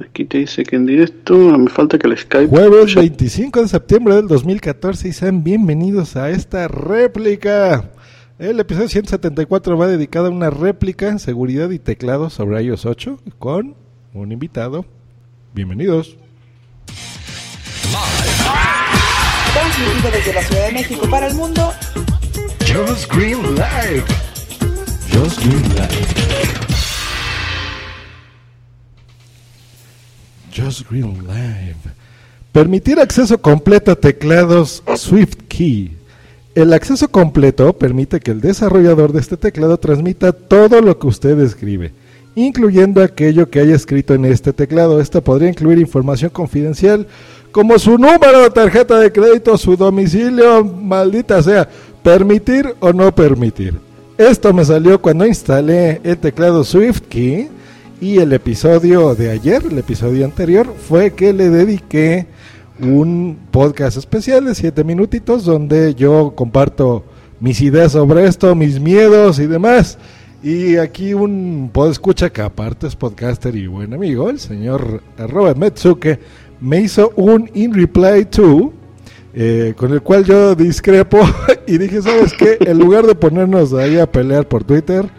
Aquí te dice que en directo me falta que el Skype. Jueves 25 de septiembre del 2014 y sean bienvenidos a esta réplica. El episodio 174 va dedicado a una réplica en seguridad y teclado sobre iOS 8 con un invitado. Bienvenidos. Transmitido desde la Ciudad de México para el mundo. Just Green Live. Just Green Live. Just Green Live. Permitir acceso completo a teclados SwiftKey. El acceso completo permite que el desarrollador de este teclado transmita todo lo que usted escribe, incluyendo aquello que haya escrito en este teclado. Esta podría incluir información confidencial como su número de tarjeta de crédito, su domicilio, maldita sea, permitir o no permitir. Esto me salió cuando instalé el teclado SwiftKey y el episodio de ayer, el episodio anterior, fue que le dediqué un podcast especial de 7 minutitos donde yo comparto mis ideas sobre esto, mis miedos y demás. Y aquí un escucha que aparte es podcaster y buen amigo, el señor arroba Metsuke, me hizo un in reply to, eh, con el cual yo discrepo y dije, ¿sabes qué? En lugar de ponernos ahí a pelear por Twitter,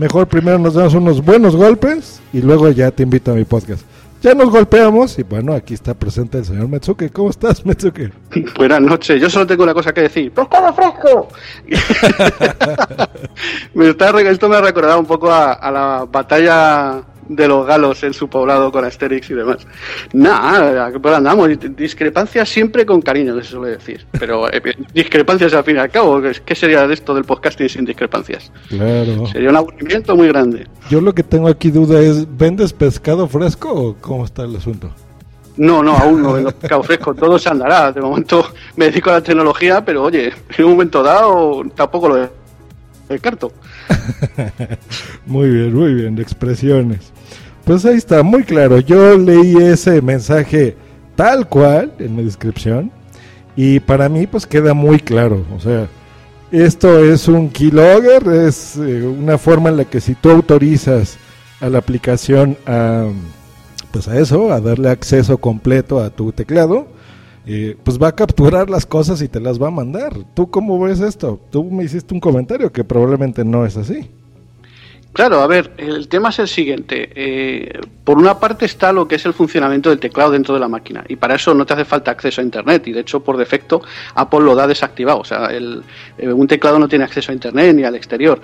mejor primero nos damos unos buenos golpes y luego ya te invito a mi podcast. Ya nos golpeamos y bueno, aquí está presente el señor Metsuke. ¿Cómo estás, Metsuke? Buenas noches. Yo solo tengo una cosa que decir. ¡Pescado fresco! me está, esto me ha recordado un poco a, a la batalla de los galos en su poblado con Asterix y demás. Nada, pues andamos, discrepancias siempre con cariño, se suele decir. Pero eh, discrepancias al fin y al cabo, ¿qué sería de esto del podcasting sin discrepancias? Claro. Sería un aburrimiento muy grande. Yo lo que tengo aquí duda es, ¿vendes pescado fresco o cómo está el asunto? No, no, aún no vendo pescado fresco, todo se andará. De momento me dedico a la tecnología, pero oye, en un momento dado tampoco lo descarto. muy bien, muy bien, expresiones. Pues ahí está, muy claro. Yo leí ese mensaje tal cual en mi descripción y para mí pues queda muy claro. O sea, esto es un keylogger, es eh, una forma en la que si tú autorizas a la aplicación a, pues a eso, a darle acceso completo a tu teclado, pues va a capturar las cosas y te las va a mandar. ¿Tú cómo ves esto? Tú me hiciste un comentario que probablemente no es así. Claro, a ver, el tema es el siguiente. Eh, por una parte está lo que es el funcionamiento del teclado dentro de la máquina y para eso no te hace falta acceso a Internet y de hecho por defecto Apple lo da desactivado. O sea, el, eh, un teclado no tiene acceso a Internet ni al exterior.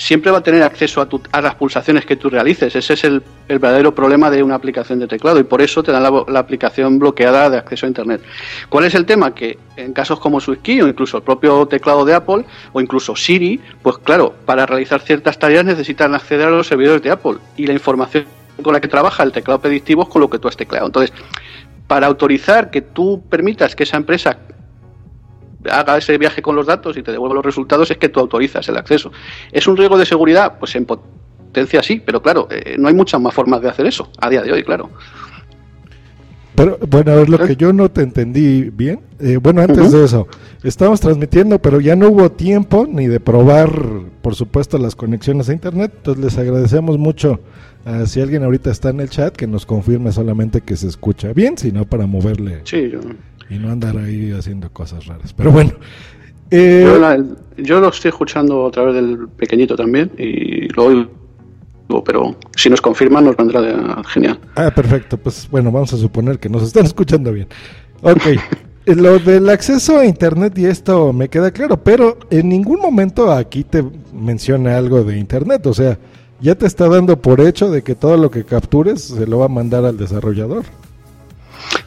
Siempre va a tener acceso a, a las pulsaciones que tú realices. Ese es el, verdadero problema de una aplicación de teclado y por eso te dan la, la, aplicación bloqueada de acceso a Internet. ¿Cuál es el tema? Que en casos como SwiftKey o incluso el propio teclado de Apple o incluso Siri, pues claro, para realizar ciertas tareas necesitan acceder a los servidores de Apple y la información con la que trabaja el teclado predictivo es con lo que tú has tecleado. Entonces, para autorizar que tú permitas que esa empresa haga ese viaje con los datos y te devuelva los resultados es que tú autorizas el acceso. ¿Es un riesgo de seguridad? Pues en potencia sí, pero claro, eh, no hay muchas más formas de hacer eso a día de hoy, claro. Pero bueno, a ver, lo que yo no te entendí bien, eh, bueno, antes uh -huh. de eso, estamos transmitiendo, pero ya no hubo tiempo ni de probar, por supuesto, las conexiones a Internet, entonces les agradecemos mucho a si alguien ahorita está en el chat que nos confirme solamente que se escucha bien, sino para moverle sí, yo... y no andar ahí haciendo cosas raras. Pero bueno. Eh... Yo, la, yo, lo estoy escuchando a través del pequeñito también y lo oigo pero si nos confirman nos vendrá de, genial. Ah, perfecto. Pues bueno, vamos a suponer que nos están escuchando bien. Ok. Lo del acceso a internet y esto me queda claro, pero en ningún momento aquí te menciona algo de internet, o sea, ya te está dando por hecho de que todo lo que captures se lo va a mandar al desarrollador.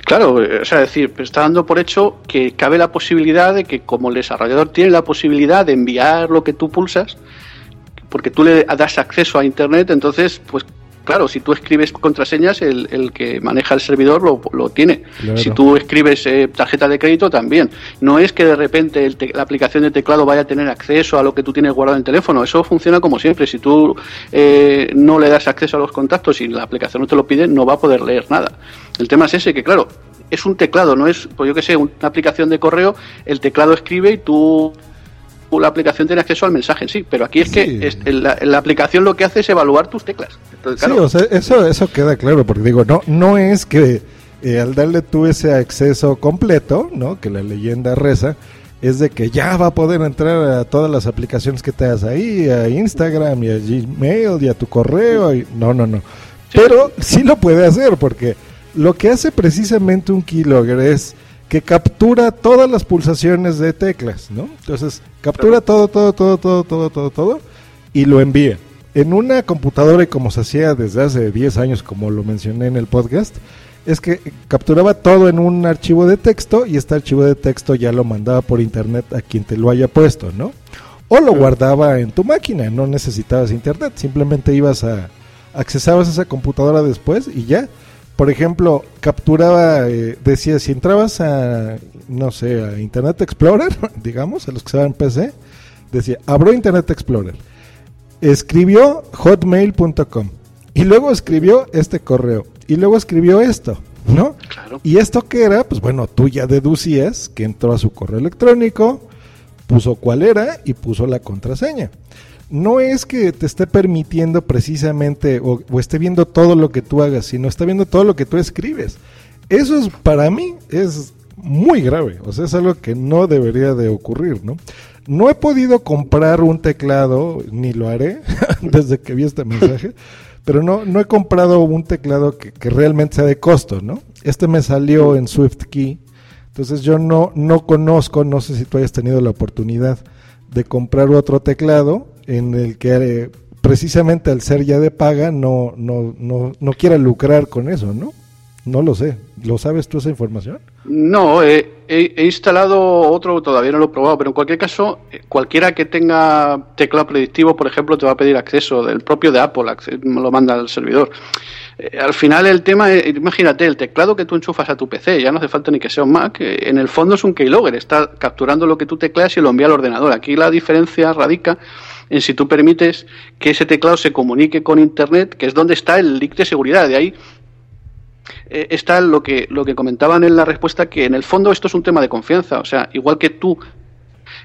Claro, eh, o sea, decir, está dando por hecho que cabe la posibilidad de que como el desarrollador tiene la posibilidad de enviar lo que tú pulsas, porque tú le das acceso a Internet, entonces, pues claro, si tú escribes contraseñas, el, el que maneja el servidor lo, lo tiene. Si tú escribes eh, tarjeta de crédito, también. No es que de repente la aplicación de teclado vaya a tener acceso a lo que tú tienes guardado en el teléfono. Eso funciona como siempre. Si tú eh, no le das acceso a los contactos y la aplicación no te lo pide, no va a poder leer nada. El tema es ese, que claro, es un teclado, no es, pues yo que sé, una aplicación de correo, el teclado escribe y tú la aplicación tiene acceso al mensaje en sí, pero aquí es que la, aplicación lo que hace es evaluar tus teclas. Sí, o sea, eso, eso queda claro, porque digo, no, no es que eh, al darle tú ese acceso completo, ¿no? Que la leyenda reza, es de que ya va a poder entrar a todas las aplicaciones que te das ahí, a Instagram y a Gmail y a tu correo. Y... No, no, no. Pero sí lo puede hacer, porque lo que hace precisamente un keylogger es que captura todas las pulsaciones de teclas, ¿no? Entonces, captura todo, todo, todo, todo, todo, todo, todo y lo envía. En una computadora, y como se hacía desde hace 10 años, como lo mencioné en el podcast, es que capturaba todo en un archivo de texto y este archivo de texto ya lo mandaba por internet a quien te lo haya puesto, ¿no? O lo guardaba en tu máquina, no necesitabas internet, simplemente ibas a accesabas a esa computadora después y ya por ejemplo, capturaba, eh, decía, si entrabas a, no sé, a Internet Explorer, digamos, a los que se en PC, decía, abro Internet Explorer, escribió hotmail.com y luego escribió este correo y luego escribió esto, ¿no? Claro. Y esto que era, pues bueno, tú ya deducías que entró a su correo electrónico, puso cuál era y puso la contraseña no es que te esté permitiendo precisamente o, esté viendo todo lo que tú hagas, sino está viendo todo lo que tú escribes. Eso es para mí es muy grave, o sea, es algo que no debería de ocurrir, ¿no? No he podido comprar un teclado, ni lo haré desde que vi este mensaje, pero no, no he comprado un teclado que, que, realmente sea de costo, ¿no? Este me salió en SwiftKey, entonces yo no, no conozco, no sé si tú hayas tenido la oportunidad de comprar otro teclado en el que eh, precisamente al ser ya de paga no, no, no, no quiera lucrar con eso, ¿no? No lo sé. ¿Lo sabes tú esa información? No, he, instalado otro, todavía no lo he probado, pero en cualquier caso, eh, cualquiera que tenga teclado predictivo, por ejemplo, te va a pedir acceso del propio de Apple, lo manda al servidor. Eh, al final el tema, imagínate, el teclado que tú enchufas a tu PC, ya no hace falta ni que sea un Mac, en el fondo es un keylogger, está capturando lo que tú tecleas y lo envía al ordenador. Aquí la diferencia radica en si tú permites que ese teclado se comunique con Internet, que es donde está el link de seguridad. De ahí eh, está lo que, lo que comentaban en la respuesta, que en el fondo esto es un tema de confianza. O sea, igual que tú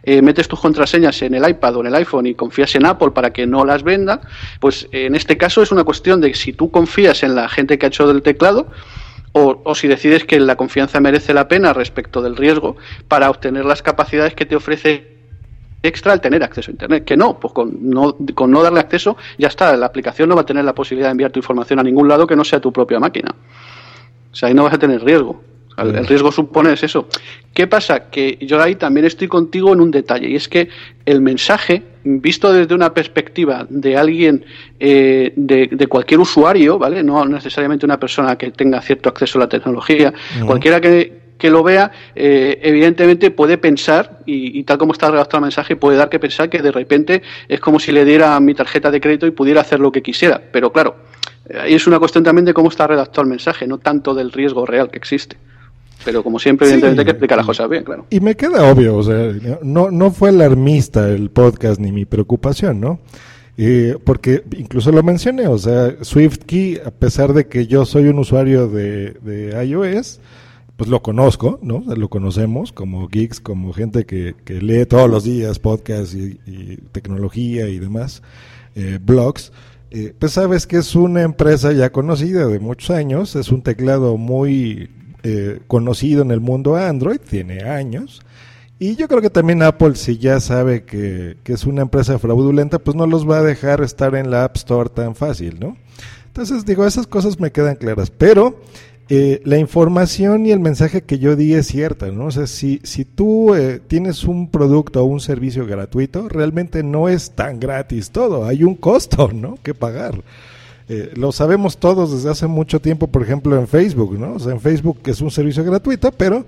eh, metes tus contraseñas en el iPad o en el iPhone y confías en Apple para que no las venda, pues en este caso es una cuestión de si tú confías en la gente que ha hecho del teclado, o, o, si decides que la confianza merece la pena respecto del riesgo para obtener las capacidades que te ofrece extra al tener acceso a Internet. Que no, pues con no, con no darle acceso ya está, la aplicación no va a tener la posibilidad de enviar tu información a ningún lado que no sea tu propia máquina. O sea, ahí no vas a tener riesgo. El, riesgo supone es eso. ¿Qué pasa? Que yo ahí también estoy contigo en un detalle, y es que el mensaje, visto desde una perspectiva de alguien, eh, de, cualquier usuario, ¿vale? No necesariamente una persona que tenga cierto acceso a la tecnología, cualquiera que, que lo vea, eh, evidentemente puede pensar, y, tal como está redactado el mensaje, puede dar que pensar que de repente es como si le diera mi tarjeta de crédito y pudiera hacer lo que quisiera. Pero claro, ahí es una cuestión también de cómo está redactado el mensaje, no tanto del riesgo real que existe. Pero como siempre, evidentemente hay que explicar las cosas bien, claro. Y me queda obvio, o sea, no, no fue alarmista el podcast ni mi preocupación, ¿no? Eh, porque incluso lo mencioné, o sea, SwiftKey, a pesar de que yo soy un usuario de, de iOS, pues lo conozco, ¿no? Lo conocemos como geeks, como gente que, que lee todos los días podcasts y, tecnología y demás, eh, blogs. Eh, pues sabes que es una empresa ya conocida de muchos años, es un teclado muy eh, conocido en el mundo Android, tiene años. Y yo creo que también Apple, si ya sabe que, que, es una empresa fraudulenta, pues no los va a dejar estar en la App Store tan fácil, ¿no? Entonces, digo, esas cosas me quedan claras. Pero eh, la información y el mensaje que yo di es cierta, ¿no? O sea, si, si tú eh, tienes un producto o un servicio gratuito, realmente no es tan gratis todo, hay un costo, ¿no? Que pagar. Eh, lo sabemos todos desde hace mucho tiempo, por ejemplo, en Facebook, ¿no? O sea, en Facebook es un servicio gratuito, pero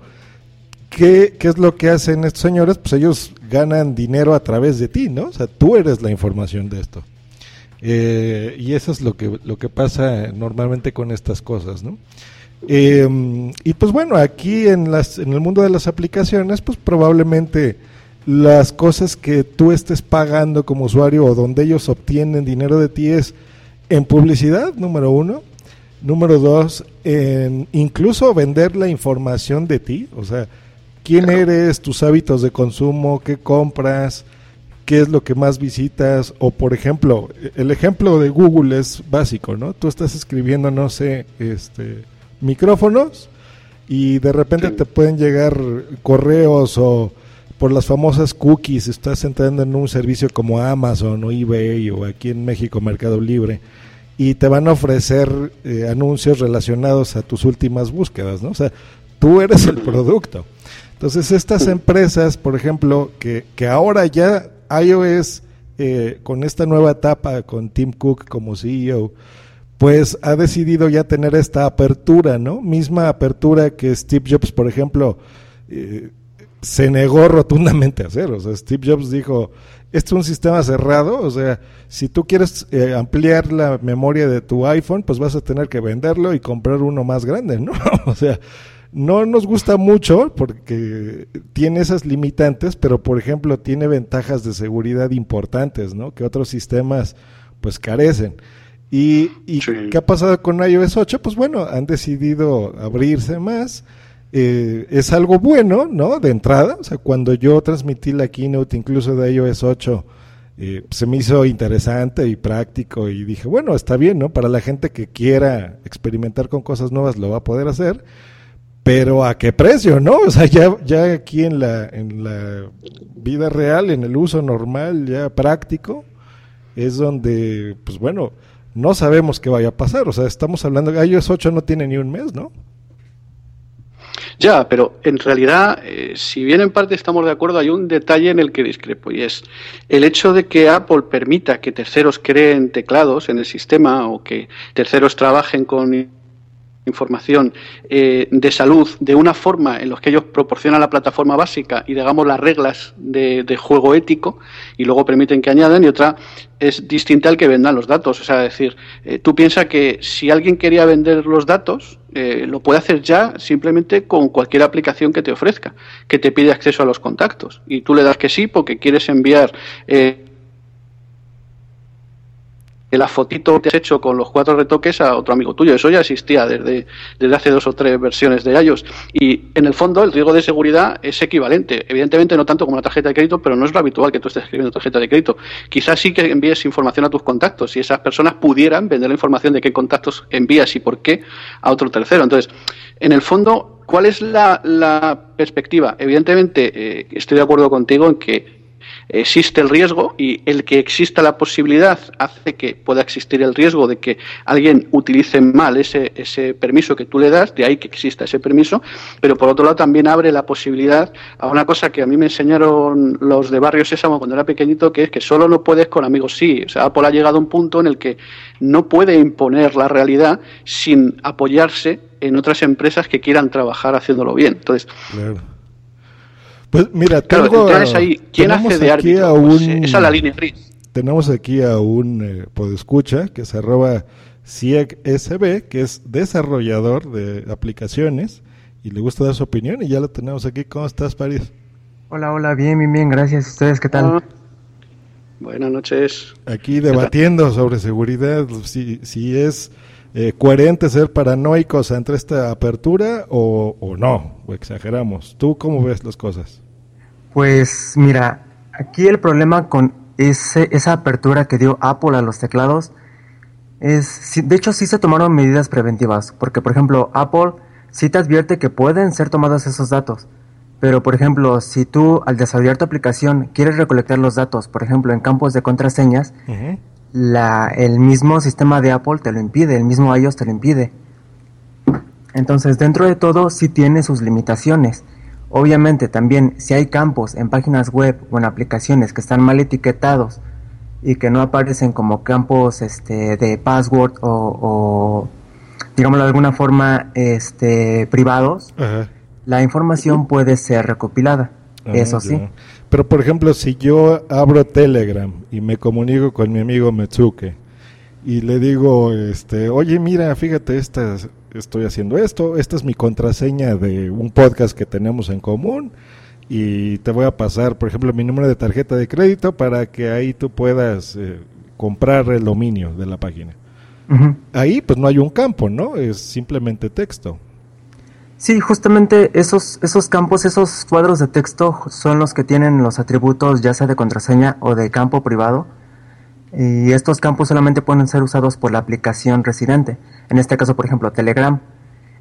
¿qué, ¿qué es lo que hacen estos señores? Pues ellos ganan dinero a través de ti, ¿no? O sea, tú eres la información de esto. Eh, y eso es lo que, lo que pasa normalmente con estas cosas, ¿no? Eh, y pues bueno, aquí en, las, en el mundo de las aplicaciones, pues probablemente las cosas que tú estés pagando como usuario o donde ellos obtienen dinero de ti es en publicidad, número uno. Número dos, en incluso vender la información de ti, o sea, quién eres, tus hábitos de consumo, qué compras, qué es lo que más visitas, o por ejemplo, el ejemplo de Google es básico, ¿no? Tú estás escribiendo, no sé, este, micrófonos y de repente te pueden llegar correos o por las famosas cookies, estás entrando en un servicio como Amazon o eBay o aquí en México Mercado Libre y te van a ofrecer eh, anuncios relacionados a tus últimas búsquedas, ¿no? O sea, tú eres el producto. Entonces estas empresas, por ejemplo, que, que ahora ya iOS eh, con esta nueva etapa con Tim Cook como CEO, pues ha decidido ya tener esta apertura, ¿no? Misma apertura que Steve Jobs, por ejemplo, eh, se negó rotundamente a hacer. O sea, Steve Jobs dijo, este es un sistema cerrado, o sea, si tú quieres eh, ampliar la memoria de tu iPhone, pues vas a tener que venderlo y comprar uno más grande, ¿no? o sea, no nos gusta mucho porque tiene esas limitantes, pero por ejemplo tiene ventajas de seguridad importantes, ¿no? Que otros sistemas pues carecen. ¿Y, y qué ha pasado con iOS 8? Pues bueno, han decidido abrirse más eh, es algo bueno, ¿no? De entrada, o sea, cuando yo transmití la keynote incluso de iOS 8, eh, se me hizo interesante y práctico y dije, bueno, está bien, ¿no? Para la gente que quiera experimentar con cosas nuevas lo va a poder hacer, pero ¿a qué precio, no? O sea, ya, ya aquí en la, en la vida real, en el uso normal, ya práctico, es donde, pues bueno, no sabemos qué vaya a pasar, o sea, estamos hablando, iOS 8 no tiene ni un mes, ¿no? Ya, pero en realidad, eh, si bien en parte estamos de acuerdo, hay un detalle en el que discrepo y es el hecho de que Apple permita que terceros creen teclados en el sistema o que terceros trabajen con información eh, de salud de una forma en los que ellos proporcionan la plataforma básica y digamos las reglas de, juego ético y luego permiten que añadan y otra es distinta al que vendan los datos. O sea, decir, eh, tú piensas que si alguien quería vender los datos, eh, lo puede hacer ya simplemente con cualquier aplicación que te ofrezca, que te pide acceso a los contactos. Y tú le das que sí porque quieres enviar la fotito que has hecho con los cuatro retoques a otro amigo tuyo. Eso ya existía desde, desde hace dos o tres versiones de iOS. Y en el fondo el riesgo de seguridad es equivalente. Evidentemente no tanto como una tarjeta de crédito, pero no es lo habitual que tú estés escribiendo tarjeta de crédito. Quizás sí que envíes información a tus contactos y esas personas pudieran vender la información de qué contactos envías y por qué a otro tercero. Entonces, en el fondo, ¿cuál es la, perspectiva? Evidentemente, eh, estoy de acuerdo contigo en que existe el riesgo y el que exista la posibilidad hace que pueda existir el riesgo de que alguien utilice mal ese, ese permiso que tú le das, de ahí que exista ese permiso, pero por otro lado también abre la posibilidad a una cosa que a mí me enseñaron los de Barrio Sésamo cuando era pequeñito, que es que solo no puedes con amigos sí. O sea, Apple ha llegado a un punto en el que no puede imponer la realidad sin apoyarse en otras empresas que quieran trabajar haciendo bien. Entonces, pues mira, tengo, ahí, ¿quién hace de árbitro? Pues, esa es la línea gris. Tenemos aquí a un eh, podescucha que se arroba CIEGSB, que es desarrollador de aplicaciones y le gusta dar su opinión y ya lo tenemos aquí. ¿Cómo estás, París? Hola, hola, bien, bien, bien, gracias. ¿Ustedes qué tal? Ah, buenas noches. Aquí debatiendo sobre seguridad, si, si es eh, coherente ser paranoicos ante esta apertura o, o, no, o exageramos. ¿Tú cómo ves las cosas? Pues mira, aquí el problema con ese, esa apertura que dio Apple a los teclados es, de hecho sí se tomaron medidas preventivas, porque por ejemplo Apple sí te advierte que pueden ser tomados esos datos, pero por ejemplo si tú al desarrollar tu aplicación quieres recolectar los datos, por ejemplo en campos de contraseñas, la, el mismo sistema de Apple te lo impide, el mismo iOS te lo impide. Entonces, dentro de todo, sí tiene sus limitaciones. Obviamente, también, si hay campos en páginas web o en aplicaciones que están mal etiquetados y que no aparecen como campos este, de password o, o digámoslo de alguna forma este, privados, la información puede ser recopilada. Ah, eso sí. Pero por ejemplo, si yo abro Telegram y me comunico con mi amigo Metsuke y le digo, este, oye, mira, fíjate, esta, estoy haciendo esto, esta es mi contraseña de un podcast que tenemos en común y te voy a pasar, por ejemplo, mi número de tarjeta de crédito para que ahí tú puedas eh, comprar el dominio de la página. Ahí pues no hay un campo, ¿no? Es simplemente texto. Sí, justamente esos, esos campos, esos cuadros de texto son los que tienen los atributos ya sea de contraseña o de campo privado. Y estos campos solamente pueden ser usados por la aplicación residente. En este caso, por ejemplo, Telegram.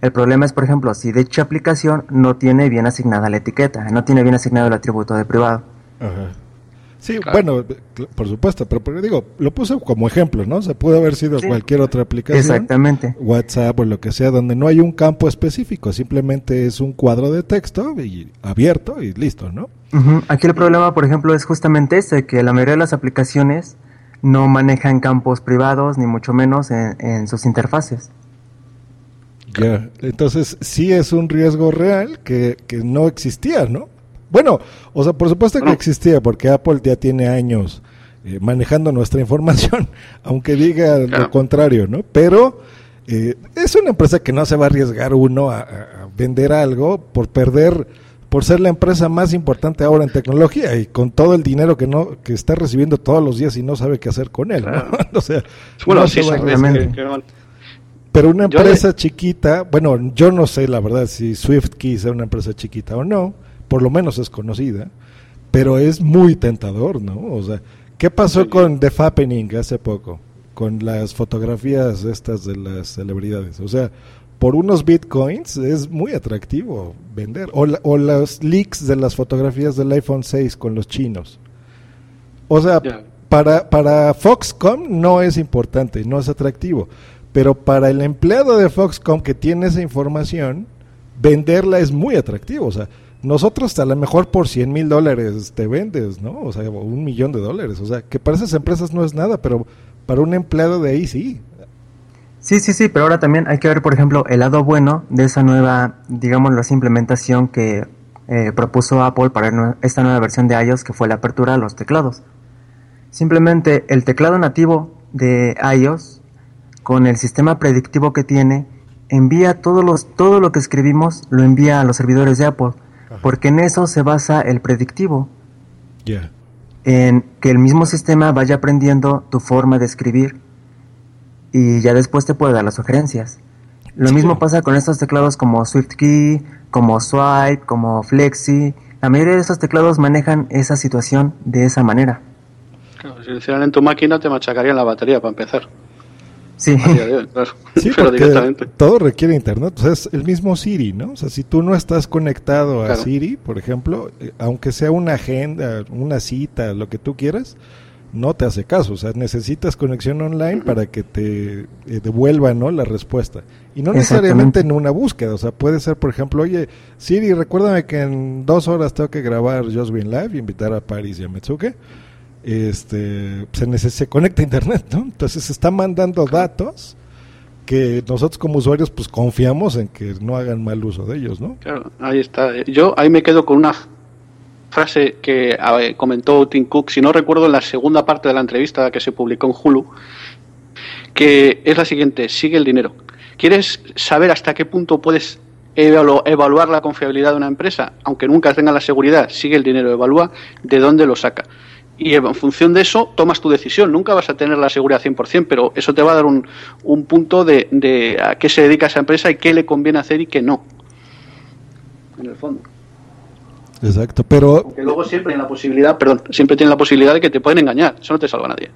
El problema es, por ejemplo, si dicha aplicación no tiene bien asignada la etiqueta, no tiene bien asignado el atributo de privado. Sí, bueno, por supuesto, pero, digo, lo puse como ejemplo, ¿no? Se puede haber sido cualquier otra aplicación. Exactamente. WhatsApp o lo que sea, donde no hay un campo específico, simplemente es un cuadro de texto y abierto y listo, ¿no? Aquí el problema, por ejemplo, es justamente ese, que la mayoría de las aplicaciones no manejan campos privados, ni mucho menos en sus interfaces. Ya, entonces sí es un riesgo real que, no existía, ¿no? Bueno, o sea, por supuesto que existía, porque Apple ya tiene años eh, manejando nuestra información, aunque diga lo contrario, ¿no? Pero eh, es una empresa que no se va a arriesgar uno a, vender algo por perder, por ser la empresa más importante ahora en tecnología y con todo el dinero que no que está recibiendo todos los días y no sabe qué hacer con él, ¿no? o sea, bueno, sí, exactamente. Pero una empresa chiquita, bueno, yo no sé la verdad si SwiftKey es una empresa chiquita o no, por lo menos es conocida, pero es muy tentador, ¿no? O sea, ¿qué pasó con The Fappening hace poco? Con las fotografías estas de las celebridades. O sea, por unos bitcoins es muy atractivo vender. O, o los leaks de las fotografías del iPhone 6 con los chinos. O sea, para, para Foxconn no es importante, no es atractivo pero para el empleado de Foxconn que tiene esa información, venderla es muy atractivo. O sea, nosotros a lo mejor por 100 mil dólares te vendes, ¿no? O sea, un millón de dólares. O sea, que para esas empresas no es nada, pero para un empleado de ahí sí. Sí, sí, sí, pero ahora también hay que ver, por ejemplo, el lado bueno de esa nueva, digamos, la implementación que eh, propuso Apple para esta nueva versión de iOS, que fue la apertura a los teclados. Simplemente el teclado nativo de iOS con el sistema predictivo que tiene, envía todos los, todo lo que escribimos, lo envía a los servidores de Apple, porque en eso se basa el predictivo. En que el mismo sistema vaya aprendiendo tu forma de escribir y ya después te puede dar las sugerencias. Lo mismo pasa con estos teclados como SwiftKey, como Swipe, como Flexi. La mayoría de esos teclados manejan esa situación de esa manera. Claro, si lo hicieran en tu máquina te machacarían la batería para empezar. Sí, todo requiere internet. O sea, es el mismo Siri, ¿no? O sea, si tú no estás conectado a Siri, por ejemplo, eh, aunque sea una agenda, una cita, lo que tú quieras, no te hace caso. O sea, necesitas conexión online para que te eh, devuelva ¿no? la respuesta. Y no necesariamente en una búsqueda. O sea, puede ser, por ejemplo, oye, Siri, recuérdame que en dos horas tengo que grabar Just Green Live y invitar a Paris y a Metsuke este, se, se conecta a internet, ¿no? Entonces se está mandando datos que nosotros como usuarios pues confiamos en que no hagan mal uso de ellos, ¿no? Claro, ahí está. Yo ahí me quedo con una frase que comentó Tim Cook, si no recuerdo en la segunda parte de la entrevista que se publicó en Hulu, que es la siguiente, sigue el dinero. ¿Quieres saber hasta qué punto puedes evaluar la confiabilidad de una empresa? Aunque nunca tenga la seguridad, sigue el dinero, evalúa de dónde lo saca y en función de eso tomas tu decisión. Nunca vas a tener la seguridad 100%, pero eso te va a dar un, un punto de, de, a qué se dedica esa empresa y qué le conviene hacer y qué no. En el fondo. Exacto, pero... Porque luego siempre tiene la posibilidad, perdón, siempre tiene la posibilidad de que te pueden engañar. Eso no te salva a nadie.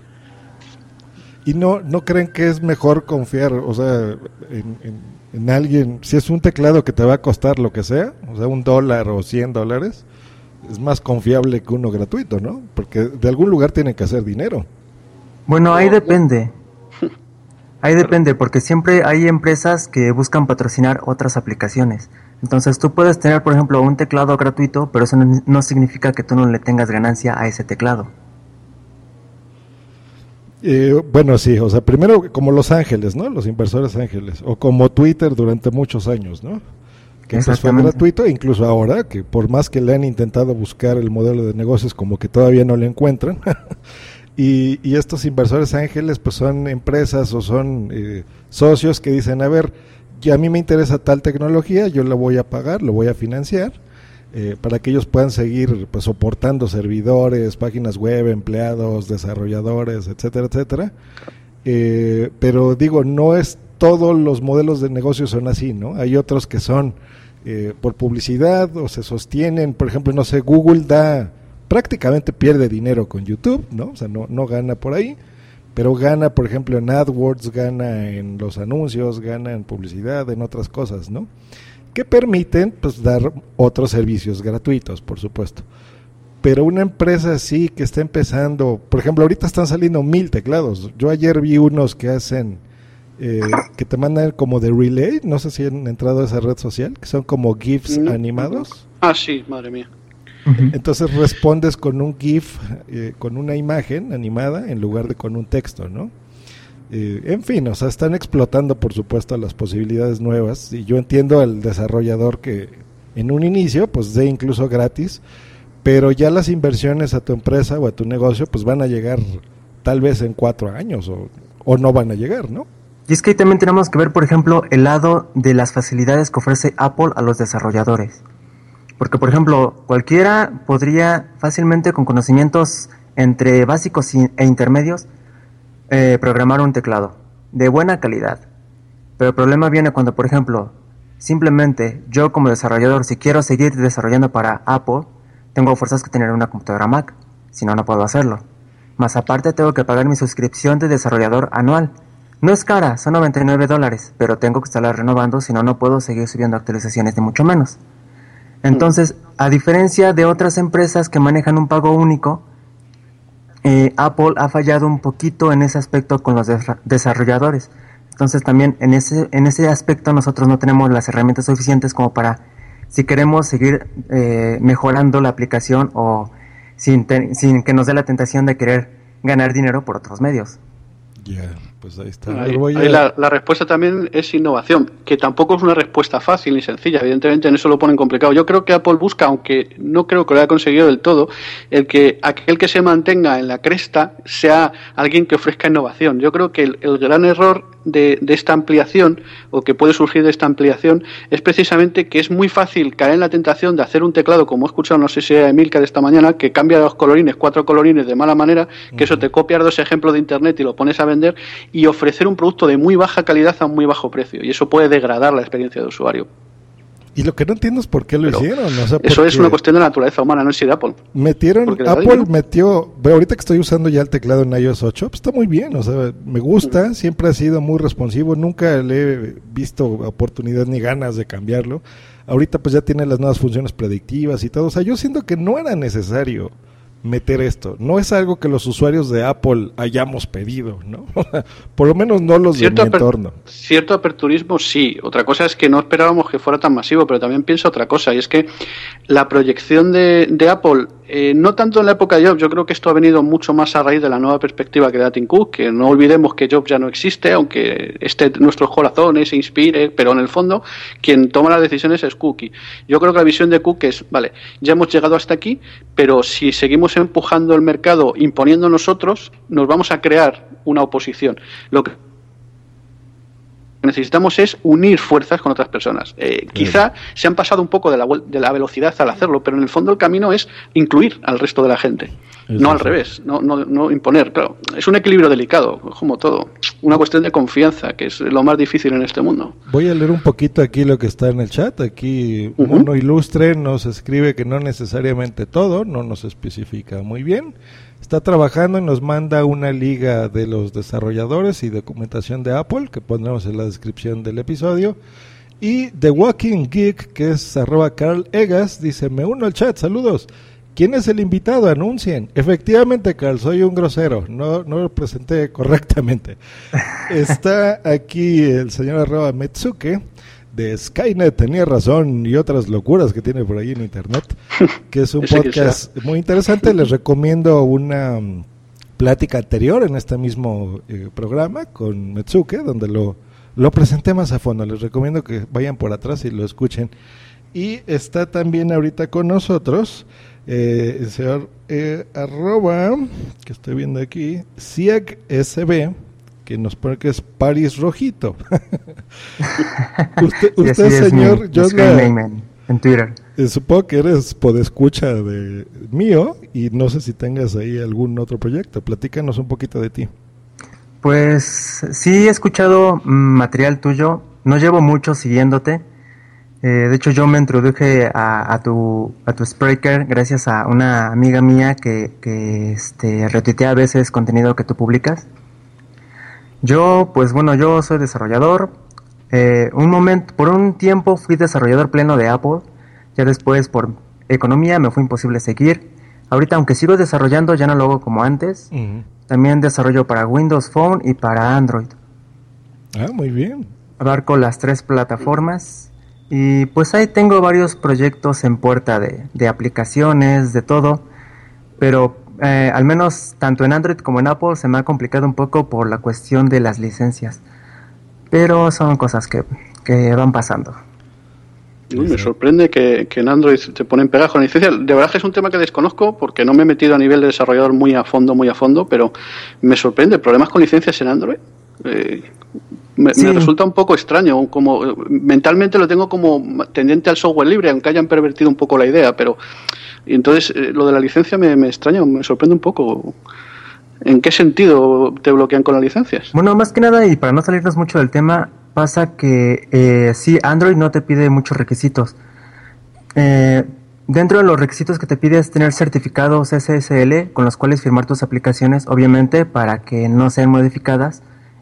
¿Y no, no creen que es mejor confiar, o sea, en, en, en alguien, si es un teclado que te va a costar lo que sea, o sea, un dólar o cien dólares, es más confiable que uno gratuito, ¿no? Porque de algún lugar tienen que hacer dinero. Bueno, ahí depende. Ahí depende, porque siempre hay empresas que buscan patrocinar otras aplicaciones. Entonces tú puedes tener, por ejemplo, un teclado gratuito, pero eso no, significa que tú no le tengas ganancia a ese teclado. Eh, bueno, sí, o sea, primero como Los Ángeles, ¿no? Los inversores ángeles, o como Twitter durante muchos años, ¿no? Que pues fue gratuito, incluso ahora, que por más que le han intentado buscar el modelo de negocios, como que todavía no le encuentran. y, y, estos inversores ángeles, pues son empresas o son eh, socios que dicen, a ver, ya a mí me interesa tal tecnología, yo la voy a pagar, lo voy a financiar eh, para que ellos puedan seguir pues, soportando servidores, páginas web, empleados, desarrolladores, etcétera, etcétera. Eh, pero digo, no es todos los modelos de negocio son así, ¿no? Hay otros que son eh, por publicidad o se sostienen, por ejemplo, no sé, Google da prácticamente pierde dinero con YouTube, ¿no? O sea, no, no gana por ahí, pero gana, por ejemplo, en AdWords, gana en los anuncios, gana en publicidad, en otras cosas, ¿no? que permiten pues, dar otros servicios gratuitos, por supuesto. Pero una empresa así que está empezando, por ejemplo, ahorita están saliendo mil teclados. Yo ayer vi unos que hacen, eh, que te mandan como de relay, no sé si han entrado a esa red social, que son como GIFs mm. animados. Ah, sí, madre mía. Entonces respondes con un GIF, eh, con una imagen animada en lugar de con un texto, ¿no? Eh, en fin, o sea, están explotando por supuesto las posibilidades nuevas y yo entiendo al desarrollador que en un inicio pues dé incluso gratis, pero ya las inversiones a tu empresa o a tu negocio pues van a llegar tal vez en cuatro años o, o no van a llegar, ¿no? Y es que ahí también tenemos que ver, por ejemplo, el lado de las facilidades que ofrece Apple a los desarrolladores. Porque, por ejemplo, cualquiera podría fácilmente con conocimientos entre básicos e intermedios eh, programar un teclado de buena calidad. Pero el problema viene cuando, por ejemplo, simplemente yo como desarrollador, si quiero seguir desarrollando para Apple, tengo fuerzas que tener una computadora Mac, si no, no puedo hacerlo. Más aparte tengo que pagar mi suscripción de desarrollador anual. No es cara, son 99 dólares, pero tengo que estarla renovando, si no, no puedo seguir subiendo actualizaciones de mucho menos. Entonces, a diferencia de otras empresas que manejan un pago único, eh, Apple ha fallado un poquito en ese aspecto con los desarrolladores. Entonces también en ese, en ese aspecto nosotros no tenemos las herramientas suficientes como para, si queremos seguir eh, mejorando la aplicación o sin, sin que nos dé la tentación de querer ganar dinero por otros medios. Pues ahí está. la, respuesta también es innovación, que tampoco es una respuesta fácil ni sencilla. Evidentemente en eso lo ponen complicado. Yo creo que Apple busca, aunque no creo que lo haya conseguido del todo, el que aquel que se mantenga en la cresta sea alguien que ofrezca innovación. Yo creo que el gran error de, esta ampliación o que puede surgir de esta ampliación es precisamente que es muy fácil caer en la tentación de hacer un teclado, como he escuchado, no sé si era Emilka de esta mañana, que cambia los colorines, cuatro colorines de mala manera, que eso te copias dos ejemplos de internet y lo pones a vender y ofrecer un producto de muy baja calidad a muy bajo precio. Y eso puede degradar la experiencia de usuario. Y lo que no entiendo es por qué lo hicieron. eso es una cuestión de naturaleza humana, no es de Apple. Metieron, Apple metió, ahorita que estoy usando ya el teclado en iOS 8, pues está muy bien, o sea, me gusta, siempre ha sido muy responsivo, nunca le he visto oportunidad ni ganas de cambiarlo. Ahorita pues ya tiene las nuevas funciones predictivas y todo, o sea, yo siento que no era necesario meter esto. No es algo que los usuarios de Apple hayamos pedido, ¿no? Por lo menos no los de mi entorno. Cierto aperturismo sí. Otra cosa es que no esperábamos que fuera tan masivo, pero también pienso otra cosa, y es que la proyección de, de Apple eh, no tanto en la época de Jobs, yo creo que esto ha venido mucho más a raíz de la nueva perspectiva que da Tim Cook, que no olvidemos que Jobs ya no existe, aunque esté en nuestros corazones, se inspire, pero en el fondo quien toma las decisiones es Cookie. Yo creo que la visión de Cook es, vale, ya hemos llegado hasta aquí, pero si seguimos empujando el mercado, imponiendo nosotros, nos vamos a crear una oposición. Lo que necesitamos es unir fuerzas con otras personas. Eh, quizá se han pasado un poco de la, de la velocidad al hacerlo, pero en el fondo el camino es incluir al resto de la gente, no al revés, no, no, no, imponer. Claro, es un equilibrio delicado, como todo, una cuestión de confianza, que es lo más difícil en este mundo. Voy a leer un poquito aquí lo que está en el chat. Aquí uno ilustre nos escribe que no necesariamente todo, no nos especifica muy bien está trabajando y nos manda una liga de los desarrolladores y documentación de Apple, que pondremos en la descripción del episodio. Y The Walking Geek, que es arroba Carl Egas, dice, me uno al chat, saludos. ¿Quién es el invitado? Anuncien. Efectivamente, Carl, soy un grosero. No, no lo presenté correctamente. Está aquí el señor arroba Metsuke de Skynet, tenía razón, y otras locuras que tiene por ahí en internet, que es un podcast muy interesante. Les recomiendo una mm, plática anterior en este mismo eh, programa con Metsuke, donde lo, lo presenté más a fondo. Les recomiendo que vayan por atrás y lo escuchen. Y está también ahorita con nosotros eh, el señor eh, arroba, que estoy viendo aquí, SB que nos pone que es Paris Rojito. usted, usted señor, yo en Twitter. Eh, supongo que eres podescucha de mío y no sé si tengas ahí algún otro proyecto. Platícanos un poquito de ti. Pues sí he escuchado material tuyo. No llevo mucho siguiéndote. Eh, de hecho, yo me introduje a, tu, a tu Spreaker gracias a una amiga mía que, que este, retuitea a veces contenido que tú publicas. Yo, pues bueno, yo soy desarrollador. Eh, un momento, por un tiempo fui desarrollador pleno de Apple. Ya después, por economía, me fue imposible seguir. Ahorita, aunque sigo desarrollando, ya no lo hago como antes. También desarrollo para Windows Phone y para Android. Ah, muy bien. Abarco las tres plataformas. Y pues ahí tengo varios proyectos en puerta de, de aplicaciones, de todo. Pero eh, al menos tanto en Android como en Apple se me ha complicado un poco por la cuestión de las licencias. Pero son cosas que, van pasando. me sorprende que, en Android te ponen pegas con licencias. De verdad que es un tema que desconozco porque no me he metido a nivel de desarrollador muy a fondo, muy a fondo, pero me sorprende. ¿Problemas con licencias en Android? Eh, me, me, resulta un poco extraño, como mentalmente lo tengo como tendiente al software libre, aunque hayan pervertido un poco la idea, pero entonces eh, lo de la licencia me, extraña, me sorprende un poco. ¿En qué sentido te bloquean con las licencias? Bueno, más que nada, y para no salirnos mucho del tema, pasa que eh, sí, Android no te pide muchos requisitos. Eh, dentro de los requisitos que te pide es tener certificados SSL con los cuales firmar tus aplicaciones, obviamente para que no sean modificadas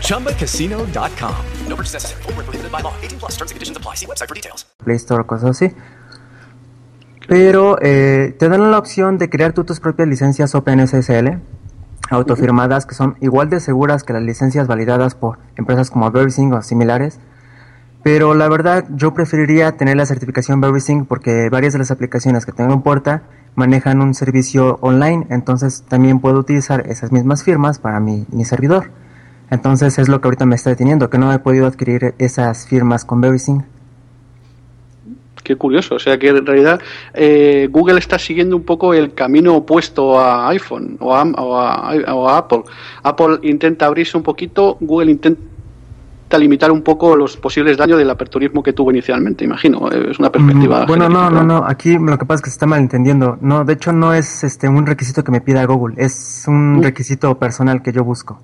ChumbaCasino.com. No purchase necessary. Full prohibited by law. 18 plus terms and conditions apply. See website for details. Play Store, cosas así. Pero eh, te dan la opción de crear tus propias licencias OpenSSL autofirmadas que son igual de seguras que las licencias validadas por empresas como VeriSync o similares pero la verdad, yo preferiría tener la certificación BerrySync porque varias de las aplicaciones que tengo en puerta manejan un servicio online, entonces también puedo utilizar esas mismas firmas para mi servidor. Entonces es lo que ahorita me está deteniendo, que no he podido adquirir esas firmas con BerrySync. Qué curioso, o sea que en realidad eh, Google está siguiendo un poco el camino opuesto a iPhone o a, o a Apple. Apple intenta abrirse un poquito, Google intenta limitar un poco los posibles daños del aperturismo que tuvo inicialmente, imagino. Es una perspectiva. Mm, bueno, no, no, no. Aquí lo que pasa es que se está malentendiendo. No, de hecho, no es este un requisito que me pida Google. Es un requisito personal que yo busco.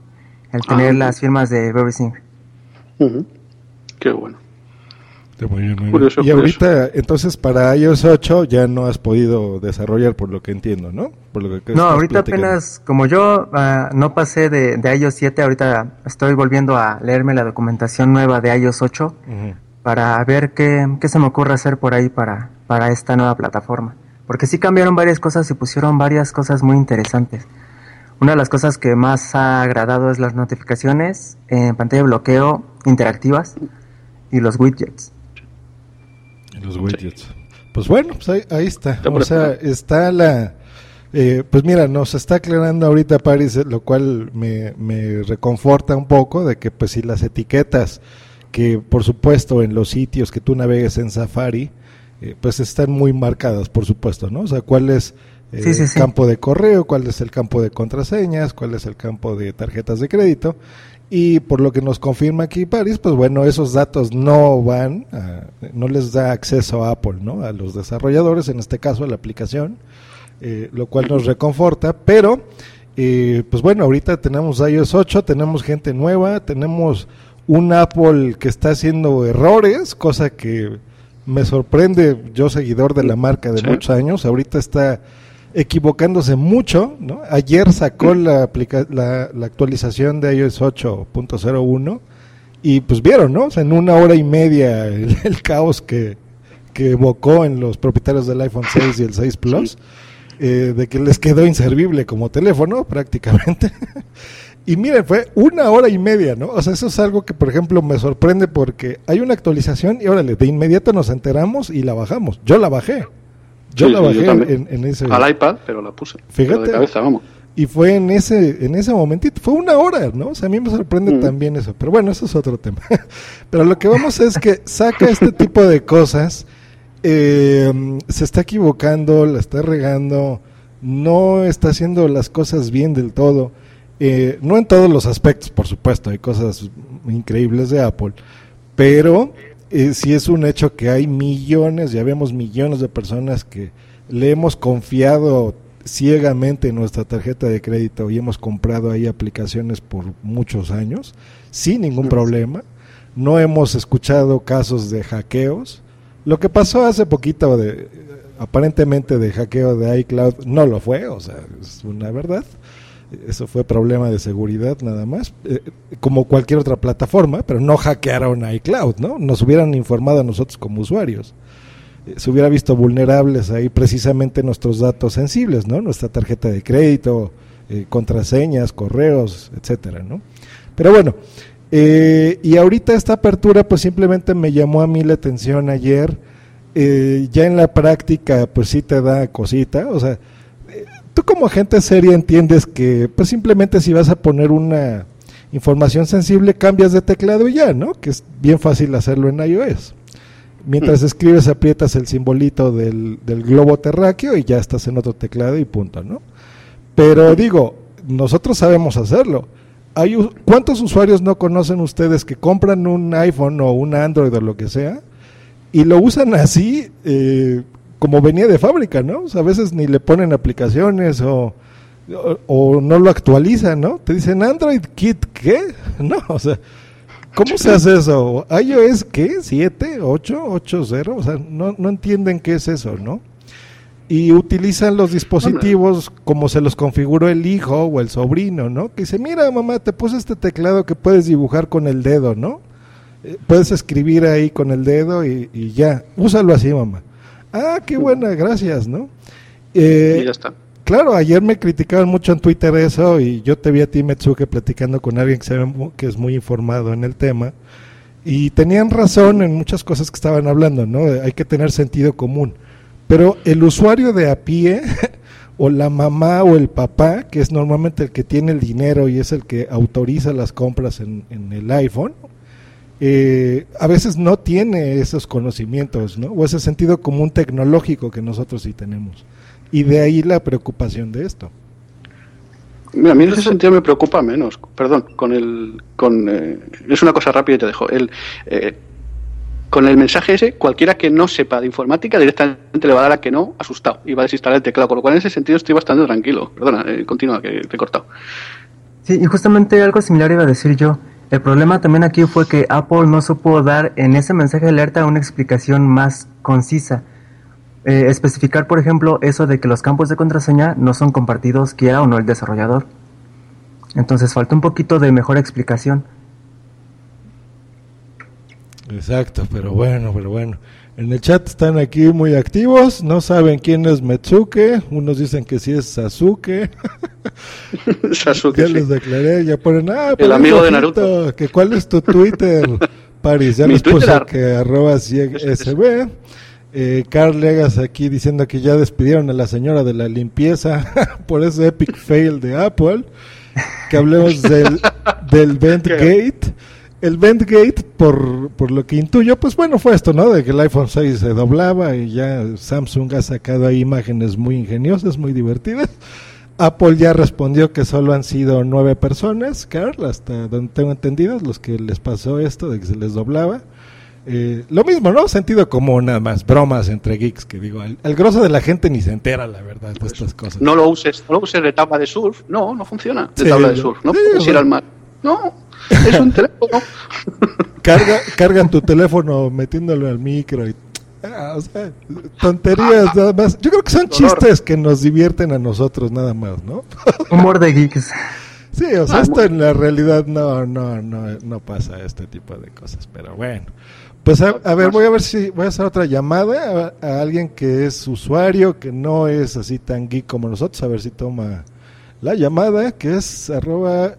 El tener ah, las firmas de Everything. Qué bueno y ahorita, entonces para iOS 8 ya no has podido desarrollar, por lo que entiendo, ¿no? Por lo que no, ahorita apenas, como yo uh, no pasé de, de, iOS 7, ahorita estoy volviendo a leerme la documentación nueva de iOS 8 para ver qué, qué, se me ocurre hacer por ahí para, para esta nueva plataforma. Porque sí cambiaron varias cosas y pusieron varias cosas muy interesantes. Una de las cosas que más ha agradado es las notificaciones en pantalla de bloqueo interactivas y los widgets. Los widgets. Pues bueno, pues ahí, está. O sea, está la... Eh, pues mira, nos está aclarando ahorita Paris, eh, lo cual me, me reconforta un poco de que pues si las etiquetas que por supuesto en los sitios que tú navegues en Safari, eh, pues están muy marcadas, por supuesto, ¿no? O sea, cuál es el campo de correo, cuál es el campo de contraseñas, cuál es el campo de tarjetas de crédito, Y por lo que nos confirma aquí Paris, pues bueno, esos datos no van, no les da acceso a Apple, ¿no? A los desarrolladores, en este caso a la aplicación, eh, lo cual nos reconforta, pero eh, pues bueno, ahorita tenemos iOS 8, tenemos gente nueva, tenemos un Apple que está haciendo errores, cosa que me sorprende, yo seguidor de la marca de muchos años, ahorita está equivocándose mucho. ¿no? Ayer sacó la, la, la, actualización de iOS 8.01 y pues vieron, ¿no? en una hora y media el, caos que, que, evocó en los propietarios del iPhone 6 y el 6 Plus, eh, de que les quedó inservible como teléfono prácticamente. y miren, fue una hora y media, ¿no? O sea, eso es algo que, por ejemplo, me sorprende porque hay una actualización y órale, de inmediato nos enteramos y la bajamos. Yo la bajé. Yo la bajé en, ese. Al iPad, pero la puse. Fíjate. cabeza, vamos. Y fue en ese, en ese momentito, fue una hora, ¿no? O sea, a mí me sorprende mm. también eso. Pero bueno, eso es otro tema. pero lo que vamos es que saca este tipo de cosas, eh, se está equivocando, la está regando, no está haciendo las cosas bien del todo. Eh, no en todos los aspectos, por supuesto, hay cosas increíbles de Apple, pero eh, si es un hecho que hay millones, ya vemos millones de personas que le hemos confiado ciegamente nuestra tarjeta de crédito y hemos comprado ahí aplicaciones por muchos años sin ningún problema. No hemos escuchado casos de hackeos. Lo que pasó hace poquito de aparentemente de hackeo de iCloud no lo fue, o sea, es una verdad. Eso fue problema de seguridad nada más, eh, como cualquier otra plataforma, pero no hackearon iCloud, ¿no? Nos hubieran informado a nosotros como usuarios. Eh, se hubiera visto vulnerables ahí precisamente nuestros datos sensibles, ¿no? Nuestra tarjeta de crédito, eh, contraseñas, correos, etcétera, ¿no? Pero bueno, y ahorita esta apertura pues simplemente me llamó a mí la atención ayer, ya en la práctica pues sí te da cosita, o sea, tú como gente seria entiendes que pues simplemente si vas a poner una información sensible cambias de teclado y ya, ¿no? Que es bien fácil hacerlo en iOS. Mientras mm. escribes aprietas el simbolito del, globo terráqueo y ya estás en otro teclado y punto, ¿no? Pero digo, nosotros sabemos hacerlo. Hay, ¿Cuántos usuarios no conocen ustedes que compran un iPhone o un Android o lo que sea y lo usan así eh, como venía de fábrica, ¿no? a veces ni le ponen aplicaciones o, o, no lo actualizan, ¿no? Te dicen Android Kit, ¿qué? No, o sea, ¿cómo se hace eso? iOS, ¿qué? ¿7? ¿8? ¿8.0? O sea, no, no entienden qué es eso, ¿no? Y utilizan los dispositivos como se los configuró el hijo o el sobrino, ¿no? Que dice, mira mamá, te puse este teclado que puedes dibujar con el dedo, ¿no? Eh, puedes escribir ahí con el dedo y ya, úsalo así mamá. Ah, qué buena, gracias, ¿no? Eh, y ya está. Claro, ayer me criticaban mucho en Twitter eso y yo te vi a ti, Metsuke, platicando con alguien que, sabe, que es muy informado en el tema y tenían razón en muchas cosas que estaban hablando, ¿no? Hay que tener sentido común. Pero el usuario de a pie, o la mamá o el papá, que es normalmente el que tiene el dinero y es el que autoriza las compras en, en el iPhone eh, a veces no tiene esos conocimientos, ¿no? O ese sentido común tecnológico que nosotros sí tenemos. Y de ahí la preocupación de esto. a mí en ese sentido me preocupa menos. Perdón, con el. Con, eh, es una cosa rápida y te dejo. El, eh, con el mensaje ese, cualquiera que no sepa de informática directamente le va a dar a que no, asustado, y va a desinstalar el teclado. Con lo cual, en ese sentido, estoy bastante tranquilo. Perdona, continúa, que te he cortado. Sí, y justamente algo similar iba a decir yo. El problema también aquí fue que Apple no supo dar en ese mensaje de alerta una explicación más concisa. Eh, especificar, por ejemplo, eso de que los campos de contraseña no son compartidos, quiera o no el desarrollador. Entonces falta un poquito de mejor explicación. Exacto, pero bueno, pero bueno. En el chat están aquí muy activos, no saben quién es Metsuke, unos dicen que sí es Sasuke. Sasuke. ya les declaré, ya ponen, ah, el amigo de Naruto. Que cuál es tu Twitter, Paris, ya les puse que arroba SB. Eh, Carl Legas aquí diciendo que ya despidieron a la señora de la limpieza por ese epic fail de Apple. Que hablemos del, del Vent Gate el Bendgate, por, por lo que intuyo, pues bueno, fue esto, ¿no? De que el iPhone 6 se doblaba y ya Samsung ha sacado ahí imágenes muy ingeniosas, muy divertidas. Apple ya respondió que solo han sido nueve personas, Carl, hasta donde tengo entendido, los que les pasó esto de que se les doblaba. Eh, lo mismo, ¿no? Sentido común, nada más, bromas entre geeks, que digo, el, el grosso de la gente ni se entera, la verdad, de estas cosas. No lo uses, no lo uses de tabla de surf. No, no funciona de Sí, tabla de surf. No Sí, puedes ir al mar. No, es un teléfono. Carga, cargan tu teléfono metiéndolo al micro y... ah, o sea, tonterías nada más. Yo creo que son chistes que nos divierten a nosotros nada más, ¿no? Humor de geeks. Sí, o sea, Ah, esto en la realidad no, no, no, no pasa este tipo de cosas, pero bueno. Pues a, a ver, voy a ver si voy a hacer otra llamada a, a alguien que es usuario, que no es así tan geek como nosotros, a ver si toma la llamada, que es arroba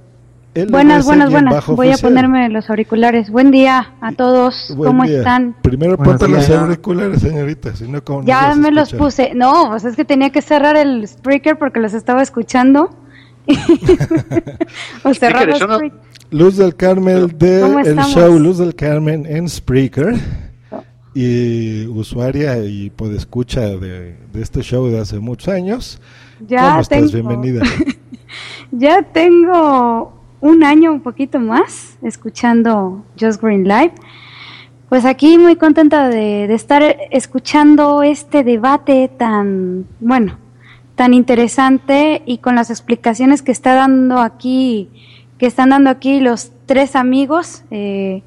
Buenas, buenas, buenas. Voy a ponerme los auriculares. Buen día a todos. Buen ¿Cómo día. están? Primero ponte los auriculares, señorita, si no, ¿cómo nos Ya me los puse. No, pues es que tenía que cerrar el speaker porque los estaba escuchando. o cerrar el no-. Luz del Carmen de ¿Cómo el show Luz del Carmen en Spreaker y usuaria y podescucha de, de este show de hace muchos años. Ya ¿Cómo estás? tengo- Bienvenida. Ya tengo un año, un poquito más, escuchando Just Green Live. Pues aquí muy contenta de, estar escuchando este debate tan, bueno, tan interesante y con las explicaciones que está dando aquí, que están dando aquí los tres amigos eh,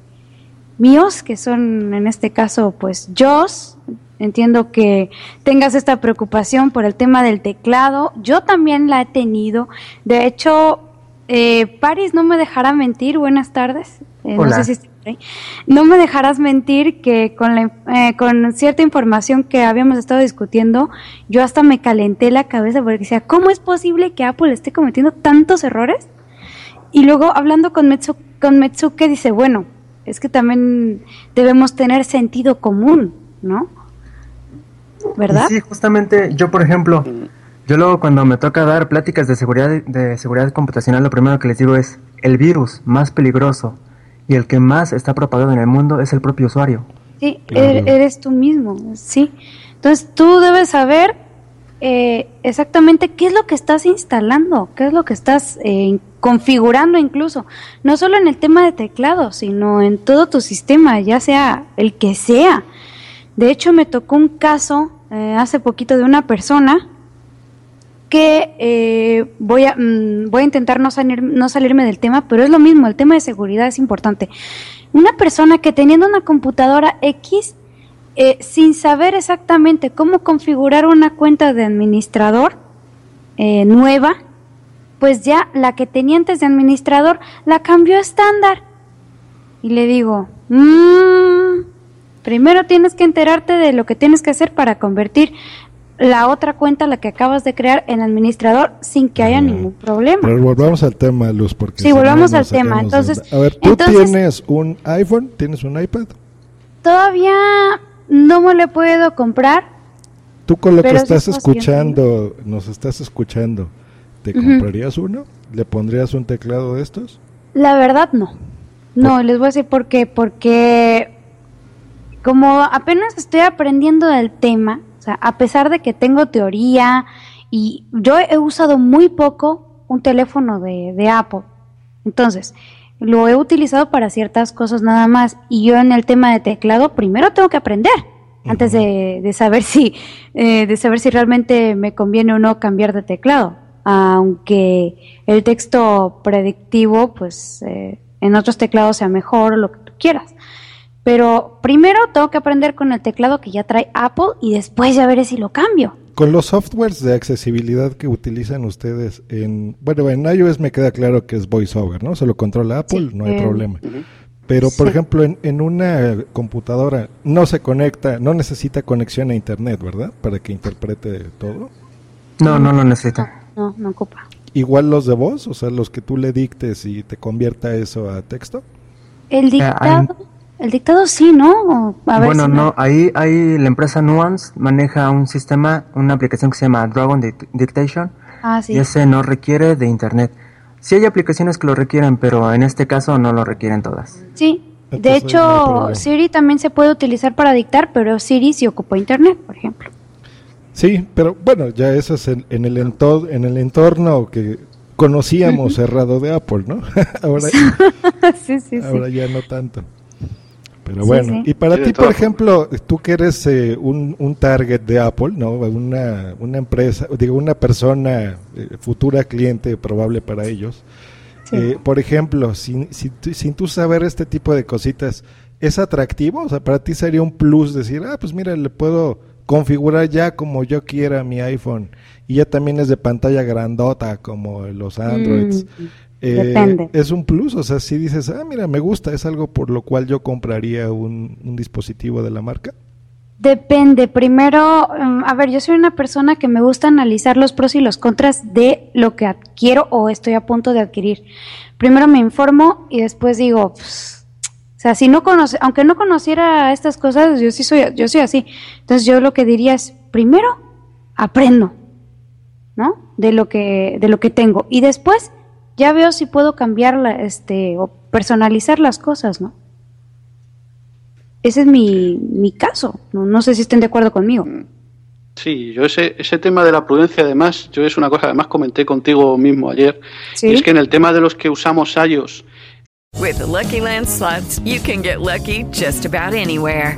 míos, que son en este caso, pues, Joss. Entiendo que tengas esta preocupación por el tema del teclado. Yo también la he tenido. De hecho, eh, Paris no me dejará mentir. Buenas tardes. Eh, no sé si está por ahí. No me dejarás mentir que con, la, eh, con cierta información que habíamos estado discutiendo, yo hasta me calenté la cabeza porque decía, ¿cómo es posible que Apple esté cometiendo tantos errores? Y luego hablando con, Metsu, con Metsuke dice, bueno, es que también debemos tener sentido común, ¿no? ¿Verdad? Y sí, justamente yo, por ejemplo, yo luego cuando me toca dar pláticas de seguridad de seguridad computacional, lo primero que les digo es el virus más peligroso y el que más está propagado en el mundo es el propio usuario. Sí, Claro. er- eres tú mismo, sí. Entonces tú debes saber eh, exactamente qué es lo que estás instalando, qué es lo que estás eh, configurando incluso, no solo en el tema de teclado, sino en todo tu sistema, ya sea el que sea. De hecho, me tocó un caso eh, hace poquito de una persona que eh, voy, a, mm, voy a intentar no, salir, no salirme del tema, pero es lo mismo, el tema de seguridad es importante. Una persona que teniendo una computadora X, eh, sin saber exactamente cómo configurar una cuenta de administrador eh, nueva, pues ya la que tenía antes de administrador la cambió a estándar. Y le digo, "Mm, primero tienes que enterarte de lo que tienes que hacer para convertir la otra cuenta, la que acabas de crear, en administrador sin que haya Mm. ningún problema. Pero volvamos al tema, Luz, porque Sí, si no volvamos nos al tema. de Entonces- onda. a ver, ¿tú entonces- tienes un iPhone? ¿Tienes un iPad? Todavía no me lo puedo comprar. Tú con lo que estás escuchando, nos estás escuchando, ¿te comprarías uno? ¿Le pondrías un teclado de estos? La verdad no. No, les voy a decir por qué. Porque como apenas estoy aprendiendo del tema, sea, a pesar de que tengo teoría y yo he usado muy poco un teléfono de, de Apple. Entonces, lo he utilizado para ciertas cosas nada más. Y yo en el tema de teclado, primero tengo que aprender. Antes de, de saber si eh, de saber si realmente me conviene o no cambiar de teclado aunque el texto predictivo pues eh, en otros teclados sea mejor o lo que tú quieras pero primero tengo que aprender con el teclado que ya trae Apple y después ya veré si lo cambio Con los softwares de accesibilidad que utilizan ustedes en, bueno, en iOS me queda claro que es VoiceOver, ¿no? Se lo controla Apple, Sí, no hay eh, problema. Pero, por sí. ejemplo, en, en una computadora no se conecta, no necesita conexión a Internet, ¿verdad? Para que interprete todo. No, no lo necesita. no no ocupa Igual los de voz, o sea, los que tú le dictes y te convierta eso a texto. el dictado el dictado sí no O- a ver bueno, si me- no, ahí, ahí la empresa Nuance maneja un sistema, una aplicación que se llama Dragon Dic- Dictation ah sí y ese no requiere de internet. Sí hay aplicaciones que lo requieren, pero en este caso no lo requieren todas. sí de hecho. Siri también se puede utilizar para dictar pero Siri sí ocupa internet por ejemplo Sí, pero bueno, ya eso es en, en el, entorno, en el entorno que conocíamos cerrado de Apple, ¿no? ahora sí, sí, ahora sí. ya no tanto. Pero bueno, sí. y para Sí, ti, por ejemplo, tú que eres eh, un, un target de Apple, ¿no? Una, una empresa, digo, una persona eh, futura cliente probable para ellos. Sí. Eh, por ejemplo, sin, sin, tú- sin tú saber este tipo de cositas, ¿es atractivo? O sea, para ti sería un plus decir, ah, pues mira, le puedo configurar ya como yo quiera mi iPhone y ya también es de pantalla grandota como los Androids. Mm, Eh, depende. Es un plus, o sea, si dices, ah, mira, me gusta, es algo por lo cual yo compraría un, un dispositivo de la marca. Depende. Primero, mm, a ver, yo soy una persona que me gusta analizar los pros y los contras de lo que adquiero o estoy a punto de adquirir. Primero me informo y después digo, pues, o sea, si no conoce, aunque no conociera estas cosas, yo sí soy, yo soy así. Entonces yo lo que diría es, primero aprendo, ¿no? De lo que, de lo que tengo y después ya veo si puedo cambiarla, este, o personalizar las cosas, ¿no? Ese es mi, mi caso. No, no sé si estén de acuerdo conmigo. Sí, yo ese, ese tema de la prudencia, además, yo es una cosa que además comenté contigo mismo ayer, Sí. y es que en el tema de los que usamos iOS, With the Lucky Land slots, you can get lucky just about anywhere.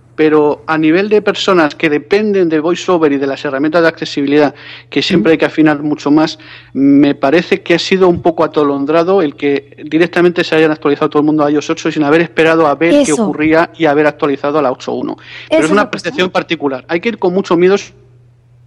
Pero a nivel de personas que dependen de VoiceOver y de las herramientas de accesibilidad, que siempre hay que afinar mucho más, me parece que ha sido un poco atolondrado el que directamente se hayan actualizado todo el mundo a iOS 8 sin haber esperado a ver qué ocurría y haber actualizado a la 8.1. Pero es una percepción particular. Hay que ir con mucho miedo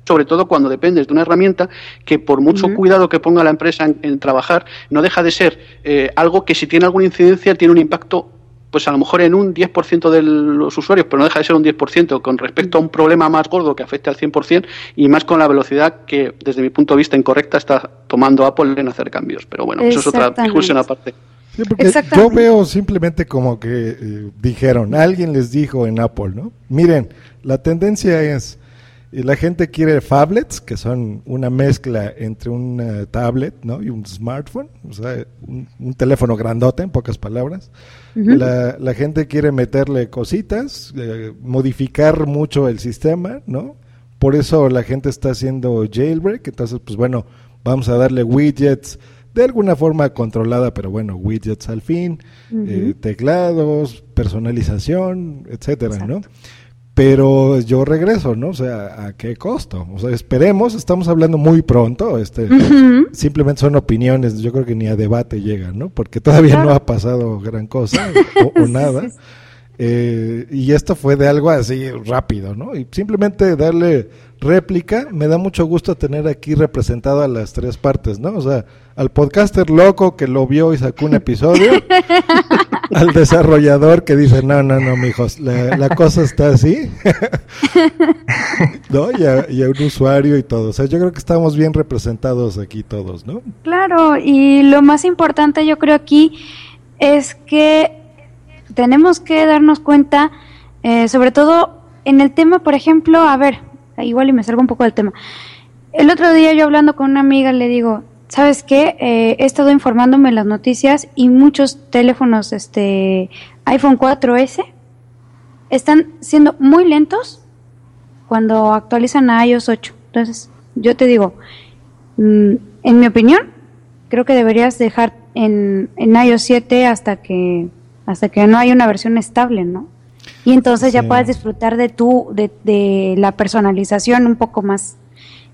sobre todo cuando dependes de una herramienta que por mucho cuidado que ponga la empresa en, en trabajar, no deja de ser eh, algo que si tiene alguna incidencia tiene un impacto pues a lo mejor en un 10% de los usuarios, pero no deja de ser un 10% con respecto a un problema más gordo que afecte al 100% y más con la velocidad que desde mi punto de vista incorrecta está tomando Apple en hacer cambios. Pero bueno, eso es otra discusión aparte. Sí, porque yo veo simplemente como que eh, dijeron, alguien les dijo en Apple, ¿no? Miren, la tendencia es, eh, la gente quiere phablets, que son una mezcla entre un eh, tablet, ¿no? Y un smartphone, o sea, un, un teléfono grandote, en pocas palabras. La, la gente quiere meterle cositas, eh, modificar mucho el sistema, ¿no? Por eso la gente está haciendo jailbreak, entonces, pues bueno, vamos a darle widgets de alguna forma controlada, pero bueno, widgets al fin, eh, teclados, personalización, etcétera, ¿no? Pero yo regreso, ¿no? O sea, ¿a qué costo? O sea, esperemos, estamos hablando muy pronto, este, simplemente son opiniones, yo creo que ni a debate llegan, ¿no? Porque todavía no ha pasado gran cosa o, nada. sí, sí. Eh, y esto fue de algo así rápido, ¿no? Y simplemente darle réplica, me da mucho gusto tener aquí representado a las tres partes, ¿no? O sea, al podcaster loco que lo vio y sacó un episodio, al desarrollador que dice, no, no, no, mijos, la, la cosa está así, ¿no? Y a, y a un usuario y todo. O sea, yo creo que estamos bien representados aquí todos, ¿no? Claro, y lo más importante yo creo aquí es que tenemos que darnos cuenta, eh, sobre todo en el tema, por ejemplo, a ver, igual y me salgo un poco del tema. El otro día yo hablando con una amiga le digo, ¿sabes qué? Eh, he estado informándome las noticias y muchos teléfonos, este, iPhone 4S, están siendo muy lentos cuando actualizan a iOS 8. Entonces, yo te digo, mm, en mi opinión, creo que deberías dejar en, en iOS 7 hasta que hasta que no haya una versión estable, ¿no? Y entonces ya puedas disfrutar de tu de, de la personalización un poco más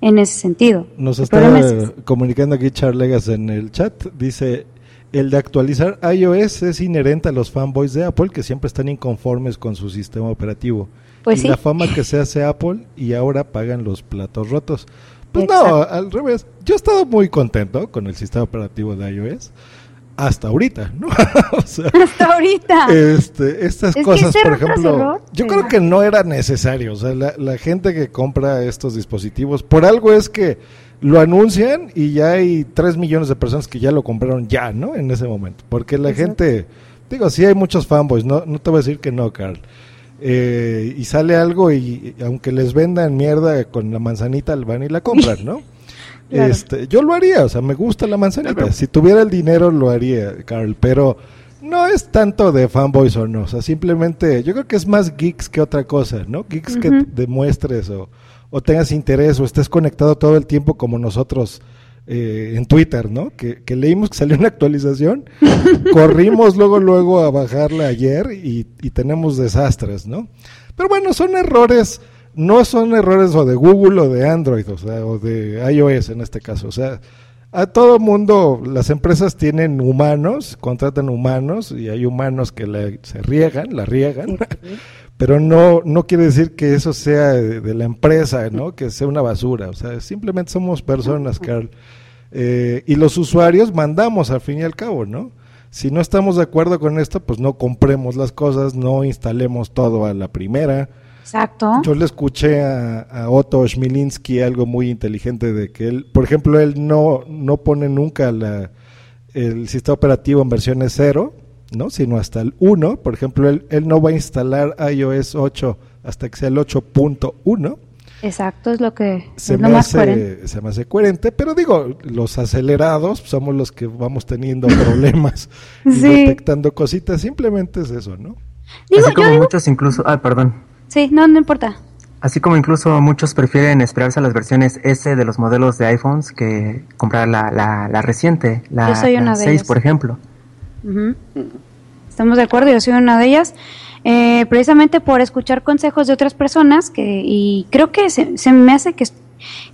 en ese sentido. Nos El está es- comunicando aquí Charlegas en el chat. Dice, el de actualizar iOS es inherente a los fanboys de Apple que siempre están inconformes con su sistema operativo. Pues y sí. la fama que se hace Apple y ahora pagan los platos rotos. Pues no, al revés. Yo he estado muy contento con el sistema operativo de iOS. Hasta ahorita, ¿no? O sea, Hasta ahorita. este, estas Es cosas, por ejemplo, yo creo que no era necesario. O sea, la, la gente que compra estos dispositivos, por algo es que lo anuncian y ya hay 3 millones de personas que ya lo compraron ya, ¿no? En ese momento. Porque la Exacto. gente, digo, sí hay muchos fanboys, no, no te voy a decir que no, Carl. Eh, y sale algo y, y aunque les vendan mierda con la manzanita, van y la compran, ¿no? Claro. Este, yo lo haría, o sea, me gusta la manzanita. Si tuviera el dinero lo haría, Carl, pero no es tanto de fanboys o no, o sea, simplemente yo creo que es más geeks que otra cosa, ¿no? Geeks que demuestres o, o tengas interés o estés conectado todo el tiempo como nosotros eh, en Twitter, ¿no? Que, que leímos que salió una actualización, corrimos luego luego a bajarla ayer y, y tenemos desastres, ¿no? Pero bueno, son errores, no son errores o de Google o de Android, o sea, o de iOS en este caso, o sea, a todo mundo, las empresas tienen humanos, contratan humanos y hay humanos que la- se riegan, la riegan, pero no, no quiere decir que eso sea de, de la empresa, ¿no? Que sea una basura, o sea, simplemente somos personas, Carl. Eh, y los usuarios mandamos al fin y al cabo, ¿no? Si no estamos de acuerdo con esto, pues no compremos las cosas, no instalemos todo a la primera. Exacto. Yo le escuché a, a Otto Schmilinski algo muy inteligente de que él, por ejemplo, él no, no pone nunca la, el sistema operativo en versiones 0, ¿no? sino hasta el 1. Por ejemplo, él, él no va a instalar iOS 8 hasta que sea el 8.1. Exacto, es lo que Se es lo me, más coherente. hace, se me hace coherente, pero digo, los acelerados somos los que vamos teniendo problemas y Sí. detectando cositas, simplemente es eso, ¿no? Digo, Así yo como digo- muchos incluso, ah, perdón. Sí, no, no importa. Así como incluso muchos prefieren esperarse a las versiones S de los modelos de iPhones que comprar la, la, la reciente, la, la una de 6, ellas. por ejemplo. Estamos de acuerdo, yo soy una de ellas. eh, precisamente por escuchar consejos de otras personas que y creo que se, se me hace que es,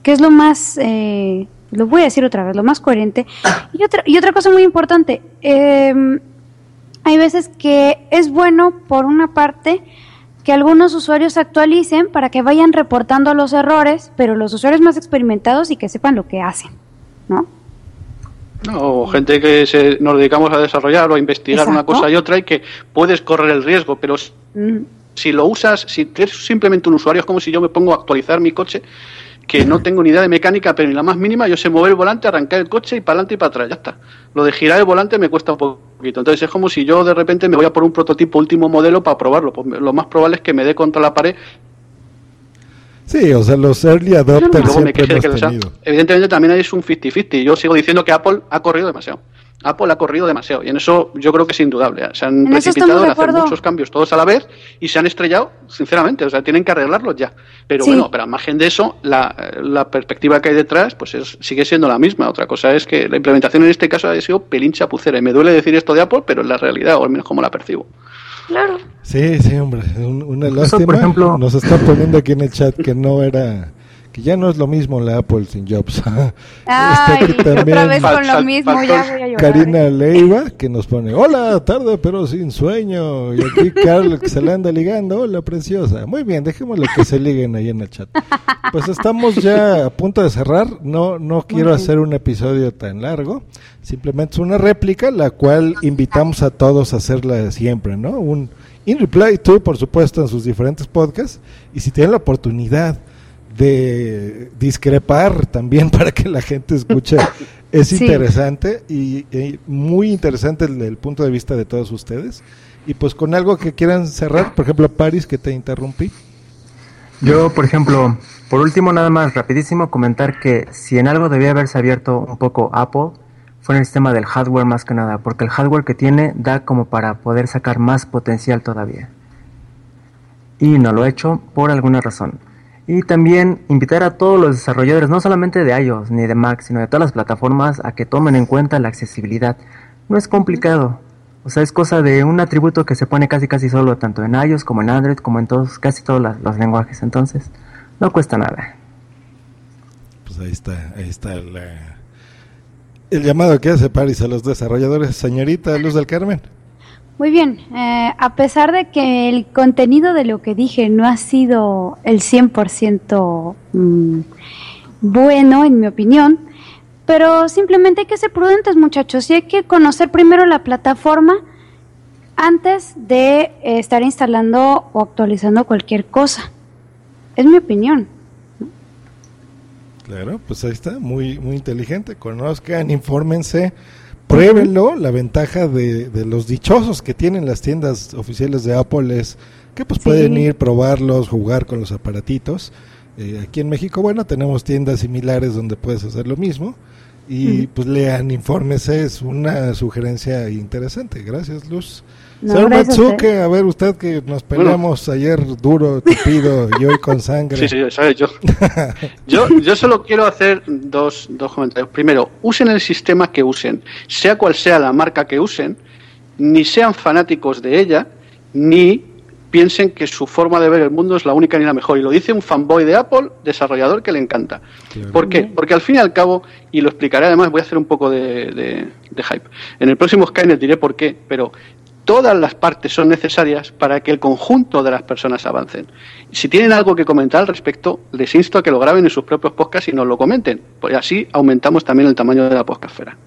que es lo más eh, lo voy a decir otra vez lo más coherente y otra y otra cosa muy importante eh, hay veces que es bueno por una parte que algunos usuarios actualicen para que vayan reportando los errores pero los usuarios más experimentados y que sepan lo que hacen no No, o gente que se, nos dedicamos a desarrollar o a investigar una cosa y otra y que puedes correr el riesgo, pero Mm, si lo usas, si eres simplemente un usuario, es como si yo me pongo a actualizar mi coche, que no tengo ni idea de mecánica, pero ni la más mínima, yo sé mover el volante, arrancar el coche y para adelante y para atrás, ya está. Lo de girar el volante me cuesta un poquito. Entonces es como si yo de repente me voy a por un prototipo último modelo para probarlo. Pues lo más probable es que me dé contra la pared Sí, o sea, los early adopters luego me siempre que, sea, evidentemente también es un 50-50. Yo sigo diciendo que Apple ha corrido demasiado. Apple ha corrido demasiado y en eso yo creo que es indudable. Se han En precipitado en hacer muchos cambios todos a la vez y se han estrellado, sinceramente. O sea, tienen que arreglarlos ya. Pero Sí. bueno, pero al margen de eso, la, la perspectiva que hay detrás pues es, sigue siendo la misma. Otra cosa es que la implementación en este caso ha sido pelín chapucera. Y me duele decir esto de Apple, pero es la realidad, o al menos como la percibo. claro Sí, sí, hombre, una por ejemplo- Nos están poniendo aquí en el chat que no era, que ya no es lo mismo la Apple sin Jobs. Está Ay, aquí también otra vez con lo mismo, ya voy a llorar. Karina Leiva que nos pone, hola, tarde pero sin sueño. Y aquí Carl que se le anda ligando, hola preciosa. Muy bien, dejémosle que se liguen ahí en el chat. Pues estamos ya a punto de cerrar. No, no quiero hacer un episodio tan largo. Simplemente es una réplica, la cual invitamos a todos a hacerla siempre, ¿no? Un In Reply to, por supuesto, en sus diferentes podcasts. Y si tienen la oportunidad de discrepar también para que la gente escuche, es Sí. interesante y, y muy interesante el, el punto de vista de todos ustedes. Y pues con algo que quieran cerrar, por ejemplo, Paris, que te interrumpí. Yo, por ejemplo, por último, nada más rapidísimo comentar que si en algo debía haberse abierto un poco Apple, fue en el sistema del hardware más que nada, porque el hardware que tiene da como para poder sacar más potencial todavía. Y no lo he hecho por alguna razón. Y también invitar a todos los desarrolladores, no solamente de iOS ni de Mac, sino de todas las plataformas, a que tomen en cuenta la accesibilidad. No es complicado. O sea, es cosa de un atributo que se pone casi casi solo tanto en iOS como en Android como en todos, casi todos los lenguajes. Entonces, no cuesta nada. Pues ahí está, ahí está la- el llamado que hace Paris a los desarrolladores. Señorita Luz del Carmen. Muy bien, eh, a pesar de que el contenido de lo que dije no ha sido el 100% mm, bueno, en mi opinión, Pero simplemente hay que ser prudentes, muchachos, y hay que conocer primero la plataforma antes de eh, estar instalando o actualizando cualquier cosa. Es mi opinión. Claro, pues ahí está, muy, muy inteligente. Conozcan, infórmense, pruébenlo. La ventaja de, de los dichosos que tienen las tiendas oficiales de Apple es que pues pueden ir, probarlos, jugar con los aparatitos. Eh, aquí en México, bueno, tenemos tiendas similares donde puedes hacer lo mismo. Y pues lean, infórmese, es una sugerencia interesante. Gracias, Luz. No, Señor Matsuke, a ver usted que nos peleamos ayer duro, tupido y hoy con sangre. Sí, sí, sabes yo. yo. Yo solo quiero hacer dos, dos comentarios. Primero, usen el sistema que usen, sea cual sea la marca que usen, ni sean fanáticos de ella, ni piensen que su forma de ver el mundo es la única ni la mejor. Y lo dice un fanboy de Apple, desarrollador que le encanta. ¿Por qué? Porque al fin y al cabo, y lo explicaré además, voy a hacer un poco de, de- de hype. En el próximo Skynet diré por qué, pero todas las partes son necesarias para que el conjunto de las personas avancen. Si tienen algo que comentar al respecto, les insto a que lo graben en sus propios podcasts y nos lo comenten. Pues así aumentamos también el tamaño de la podcastfera.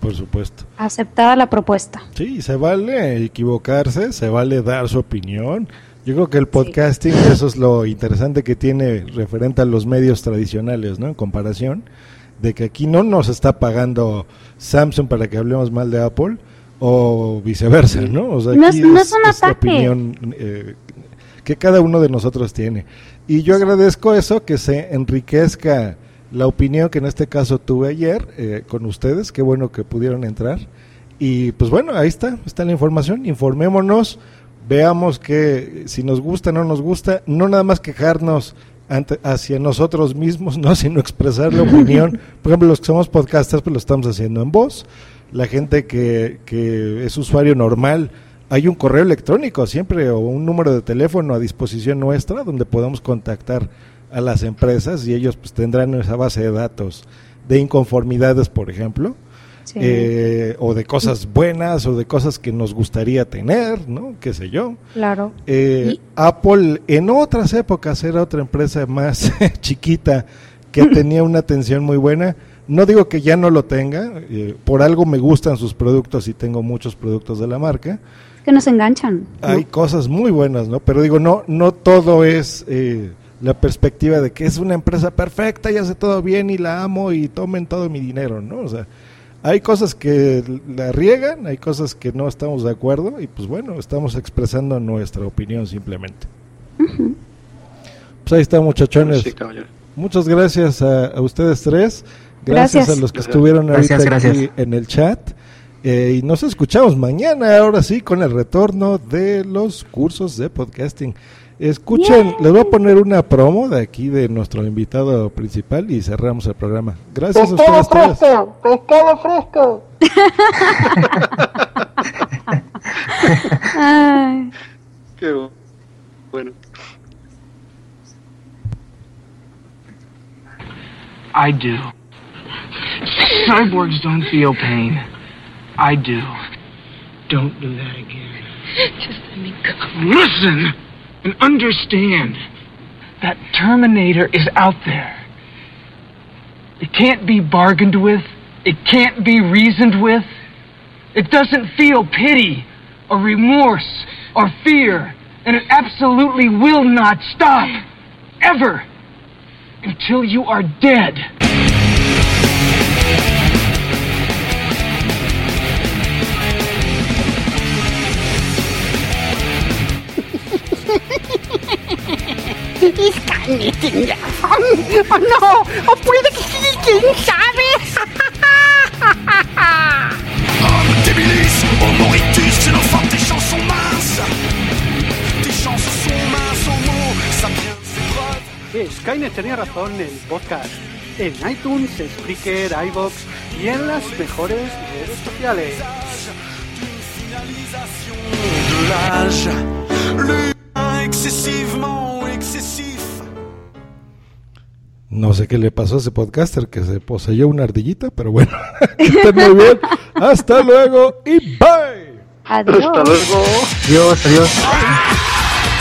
Por supuesto. Aceptada la propuesta. Sí, se vale equivocarse, se vale dar su opinión. Yo creo que el podcasting, eso es lo interesante que tiene referente a los medios tradicionales, ¿no? En comparación, de que aquí no nos está pagando Samsung para que hablemos mal de Apple o viceversa, ¿no? O sea, No aquí es- no es un ataque. opinión eh, que cada uno de nosotros tiene. Y yo agradezco eso, que se enriquezca la opinión que en este caso tuve ayer eh, con ustedes. Qué bueno que pudieron entrar. Y pues bueno, ahí está, está la información. Informémonos, veamos que si nos gusta o no nos gusta, no nada más quejarnos ante- hacia nosotros mismos, no, sino expresar la opinión. Por ejemplo, los que somos podcasters, pues lo estamos haciendo en voz. La gente que, que es usuario normal, hay un correo electrónico siempre o un número de teléfono a disposición nuestra donde podamos contactar a las empresas y ellos pues tendrán esa base de datos de inconformidades, por ejemplo, Sí. eh, o de cosas buenas o de cosas que nos gustaría tener, ¿no? Qué sé yo. Claro. Eh, Apple en otras épocas era otra empresa más chiquita que tenía una atención muy buena. No digo que ya no lo tenga, eh, por algo me gustan sus productos y tengo muchos productos de la marca. Es que nos enganchan. ¿no? Hay cosas muy buenas, ¿no? Pero digo, no, no todo es eh, la perspectiva de que es una empresa perfecta y hace todo bien y la amo y tomen todo mi dinero, ¿no? O sea, hay cosas que la riegan, hay cosas que no estamos de acuerdo y pues bueno, estamos expresando nuestra opinión simplemente. Pues ahí está, muchachones. Sí, caballero. Muchas gracias a, a ustedes tres. Gracias, Gracias. a los que estuvieron ahorita Gracias, aquí gracias. en el chat. Eh, y nos escuchamos mañana, ahora sí, con el retorno de los cursos de podcasting. Escuchen, les voy a poner una promo de aquí de nuestro invitado principal y cerramos el programa. Gracias a ustedes tres. ¡Pescado fresco! Ay, Qué bu- bueno. I do. Cyborgs don't feel pain. I do. Don't do that again. Just let me go. Listen and understand that Terminator is out there. It can't be bargained with. It can't be reasoned with. It doesn't feel pity or remorse or fear. And it absolutely will not stop. Ever. Until you are dead. Razón. ¡Oh, no! ¡O puede que sí! ¿Quién sabe? Skynet tenía razón en podcast. En iTunes, Spreaker, iVoox y en las mejores redes sociales. Excessivement excessif. No sé qué le pasó a ese podcaster que se poseyó una ardillita, pero bueno, que estén muy bien. Hasta luego y bye. adiós. Hasta luego. Adiós, adiós.